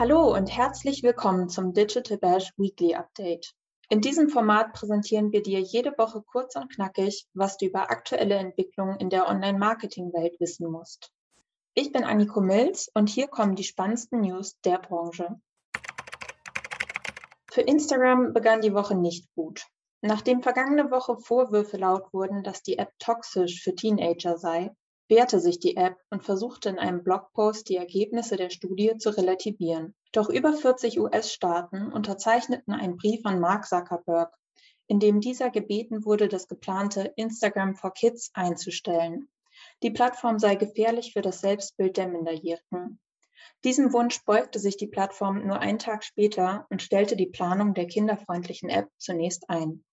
Hallo und herzlich willkommen zum Digital Bash Weekly Update. In diesem Format präsentieren wir dir jede Woche kurz und knackig, was du über aktuelle Entwicklungen in der Online-Marketing-Welt wissen musst. Ich bin Anniko Mills und hier kommen die spannendsten News der Branche. Für Instagram begann die Woche nicht gut. Nachdem vergangene Woche Vorwürfe laut wurden, dass die App toxisch für Teenager sei, wehrte sich die App und versuchte in einem Blogpost die Ergebnisse der Studie zu relativieren. Doch über 40 US-Staaten unterzeichneten einen Brief an Mark Zuckerberg, in dem dieser gebeten wurde, das geplante Instagram for Kids einzustellen. Die Plattform sei gefährlich für das Selbstbild der Minderjährigen. Diesem Wunsch beugte sich die Plattform nur einen Tag später und stellte die Planung der kinderfreundlichen App zunächst ein.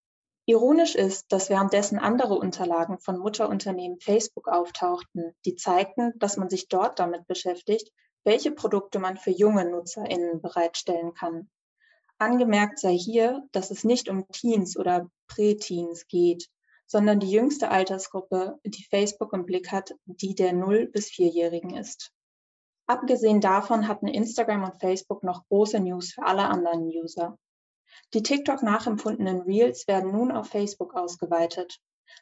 Ironisch ist, dass währenddessen andere Unterlagen von Mutterunternehmen Facebook auftauchten, die zeigten, dass man sich dort damit beschäftigt, welche Produkte man für junge NutzerInnen bereitstellen kann. Angemerkt sei hier, dass es nicht um Teens oder Präteens geht, sondern die jüngste Altersgruppe, die Facebook im Blick hat, die der 0- bis 4-Jährigen ist. Abgesehen davon hatten Instagram und Facebook noch große News für alle anderen User. Die TikTok nachempfundenen Reels werden nun auf Facebook ausgeweitet.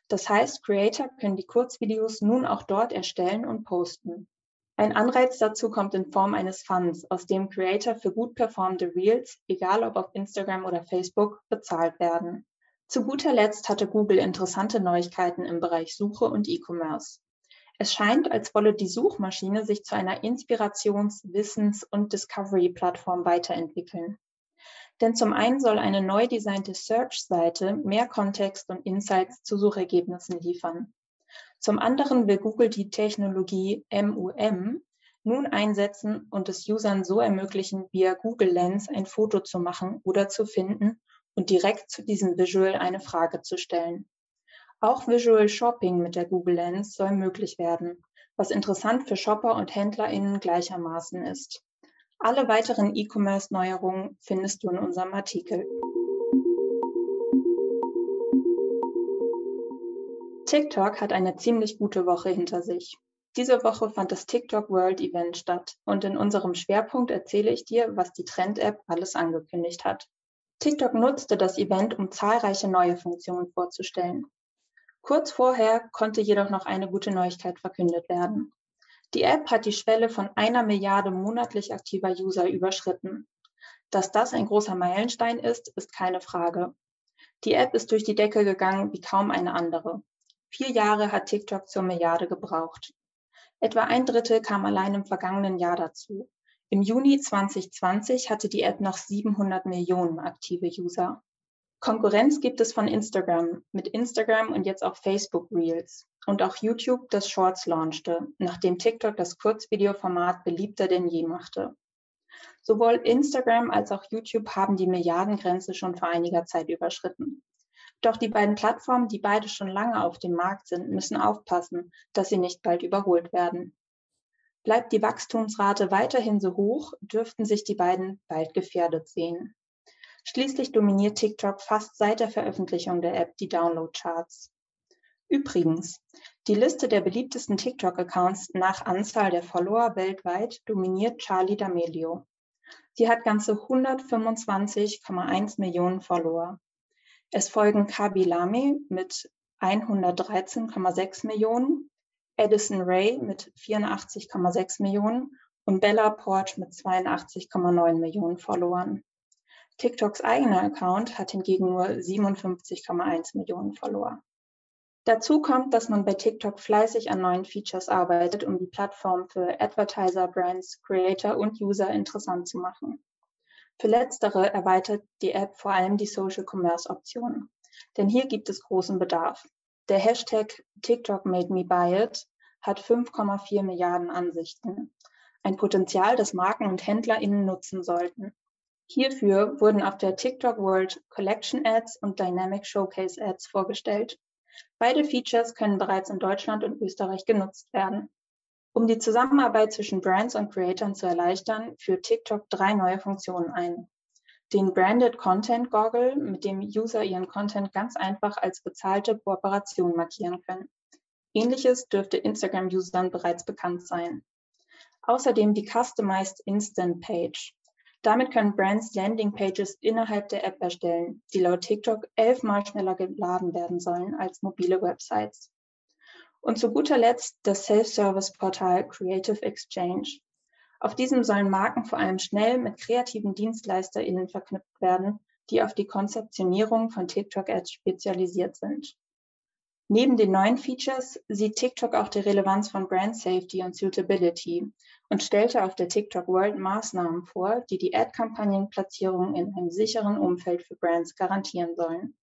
Das heißt, Creator können die Kurzvideos nun auch dort erstellen und posten. Ein Anreiz dazu kommt in Form eines Funds, aus dem Creator für gut performende Reels, egal ob auf Instagram oder Facebook, bezahlt werden. Zu guter Letzt hatte Google interessante Neuigkeiten im Bereich Suche und E-Commerce. Es scheint, als wolle die Suchmaschine sich zu einer Inspirations-, Wissens- und Discovery-Plattform weiterentwickeln. Denn zum einen soll eine neu designte Search-Seite mehr Kontext und Insights zu Suchergebnissen liefern. Zum anderen will Google die Technologie MUM nun einsetzen und es Usern so ermöglichen, via Google Lens ein Foto zu machen oder zu finden und direkt zu diesem Visual eine Frage zu stellen. Auch Visual Shopping mit der Google Lens soll möglich werden, was interessant für Shopper und HändlerInnen gleichermaßen ist. Alle weiteren E-Commerce-Neuerungen findest du in unserem Artikel. TikTok hat eine ziemlich gute Woche hinter sich. Diese Woche fand das TikTok World Event statt und in unserem Schwerpunkt erzähle ich dir, was die Trend-App alles angekündigt hat. TikTok nutzte das Event, um zahlreiche neue Funktionen vorzustellen. Kurz vorher konnte jedoch noch eine gute Neuigkeit verkündet werden. Die App hat die Schwelle von einer Milliarde monatlich aktiver User überschritten. Dass das ein großer Meilenstein ist, ist keine Frage. Die App ist durch die Decke gegangen wie kaum eine andere. Vier Jahre hat TikTok zur Milliarde gebraucht. Etwa ein Drittel kam allein im vergangenen Jahr dazu. Im Juni 2020 hatte die App noch 700 Millionen aktive User. Konkurrenz gibt es von Instagram, mit Instagram und jetzt auch Facebook Reels. Und auch YouTube das Shorts launchte, nachdem TikTok das Kurzvideoformat beliebter denn je machte. Sowohl Instagram als auch YouTube haben die Milliardengrenze schon vor einiger Zeit überschritten. Doch die beiden Plattformen, die beide schon lange auf dem Markt sind, müssen aufpassen, dass sie nicht bald überholt werden. Bleibt die Wachstumsrate weiterhin so hoch, dürften sich die beiden bald gefährdet sehen. Schließlich dominiert TikTok fast seit der Veröffentlichung der App die Download-Charts. Übrigens, die Liste der beliebtesten TikTok-Accounts nach Anzahl der Follower weltweit dominiert Charlie D'Amelio. Sie hat ganze 125,1 Millionen Follower. Es folgen Kabi Lame mit 113,6 Millionen, Edison Ray mit 84,6 Millionen und Bella Porch mit 82,9 Millionen Followern. TikToks eigener Account hat hingegen nur 57,1 Millionen Follower. Dazu kommt, dass man bei TikTok fleißig an neuen Features arbeitet, um die Plattform für Advertiser, Brands, Creator und User interessant zu machen. Für letztere erweitert die App vor allem die Social Commerce Optionen. Denn hier gibt es großen Bedarf. Der Hashtag TikTok made me buy it hat 5,4 Milliarden Ansichten. Ein Potenzial, das Marken und HändlerInnen nutzen sollten. Hierfür wurden auf der TikTok World Collection Ads und Dynamic Showcase Ads vorgestellt. Beide Features können bereits in Deutschland und Österreich genutzt werden. Um die Zusammenarbeit zwischen Brands und Creatoren zu erleichtern, führt TikTok drei neue Funktionen ein. Den Branded Content Goggle, mit dem User ihren Content ganz einfach als bezahlte Kooperation markieren können. Ähnliches dürfte Instagram-Usern bereits bekannt sein. Außerdem die Customized Instant Page. Damit können Brands Landingpages innerhalb der App erstellen, die laut TikTok elfmal schneller geladen werden sollen als mobile Websites. Und zu guter Letzt das Self-Service-Portal Creative Exchange. Auf diesem sollen Marken vor allem schnell mit kreativen DienstleisterInnen verknüpft werden, die auf die Konzeptionierung von TikTok-Ads spezialisiert sind. Neben den neuen Features sieht TikTok auch die Relevanz von Brand Safety und Suitability und stellte auf der TikTok World Maßnahmen vor, die die Ad-Kampagnenplatzierung in einem sicheren Umfeld für Brands garantieren sollen.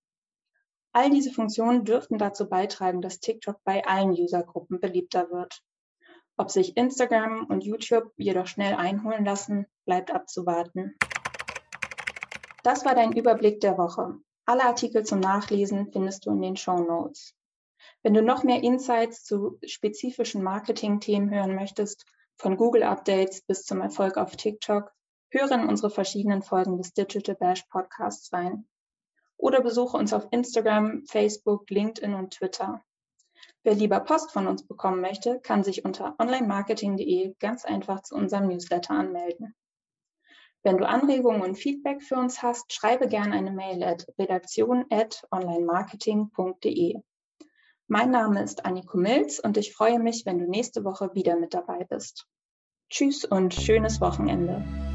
All diese Funktionen dürften dazu beitragen, dass TikTok bei allen Usergruppen beliebter wird. Ob sich Instagram und YouTube jedoch schnell einholen lassen, bleibt abzuwarten. Das war dein Überblick der Woche. Alle Artikel zum Nachlesen findest du in den Show Notes. Wenn du noch mehr Insights zu spezifischen Marketing-Themen hören möchtest, von Google-Updates bis zum Erfolg auf TikTok, höre in unsere verschiedenen Folgen des Digital Bash Podcasts rein. Oder besuche uns auf Instagram, Facebook, LinkedIn und Twitter. Wer lieber Post von uns bekommen möchte, kann sich unter onlinemarketing.de ganz einfach zu unserem Newsletter anmelden. Wenn du Anregungen und Feedback für uns hast, schreibe gerne eine Mail at redaktion.onlinemarketing.de. Mein Name ist Anniko Milz und ich freue mich, wenn du nächste Woche wieder mit dabei bist. Tschüss und schönes Wochenende.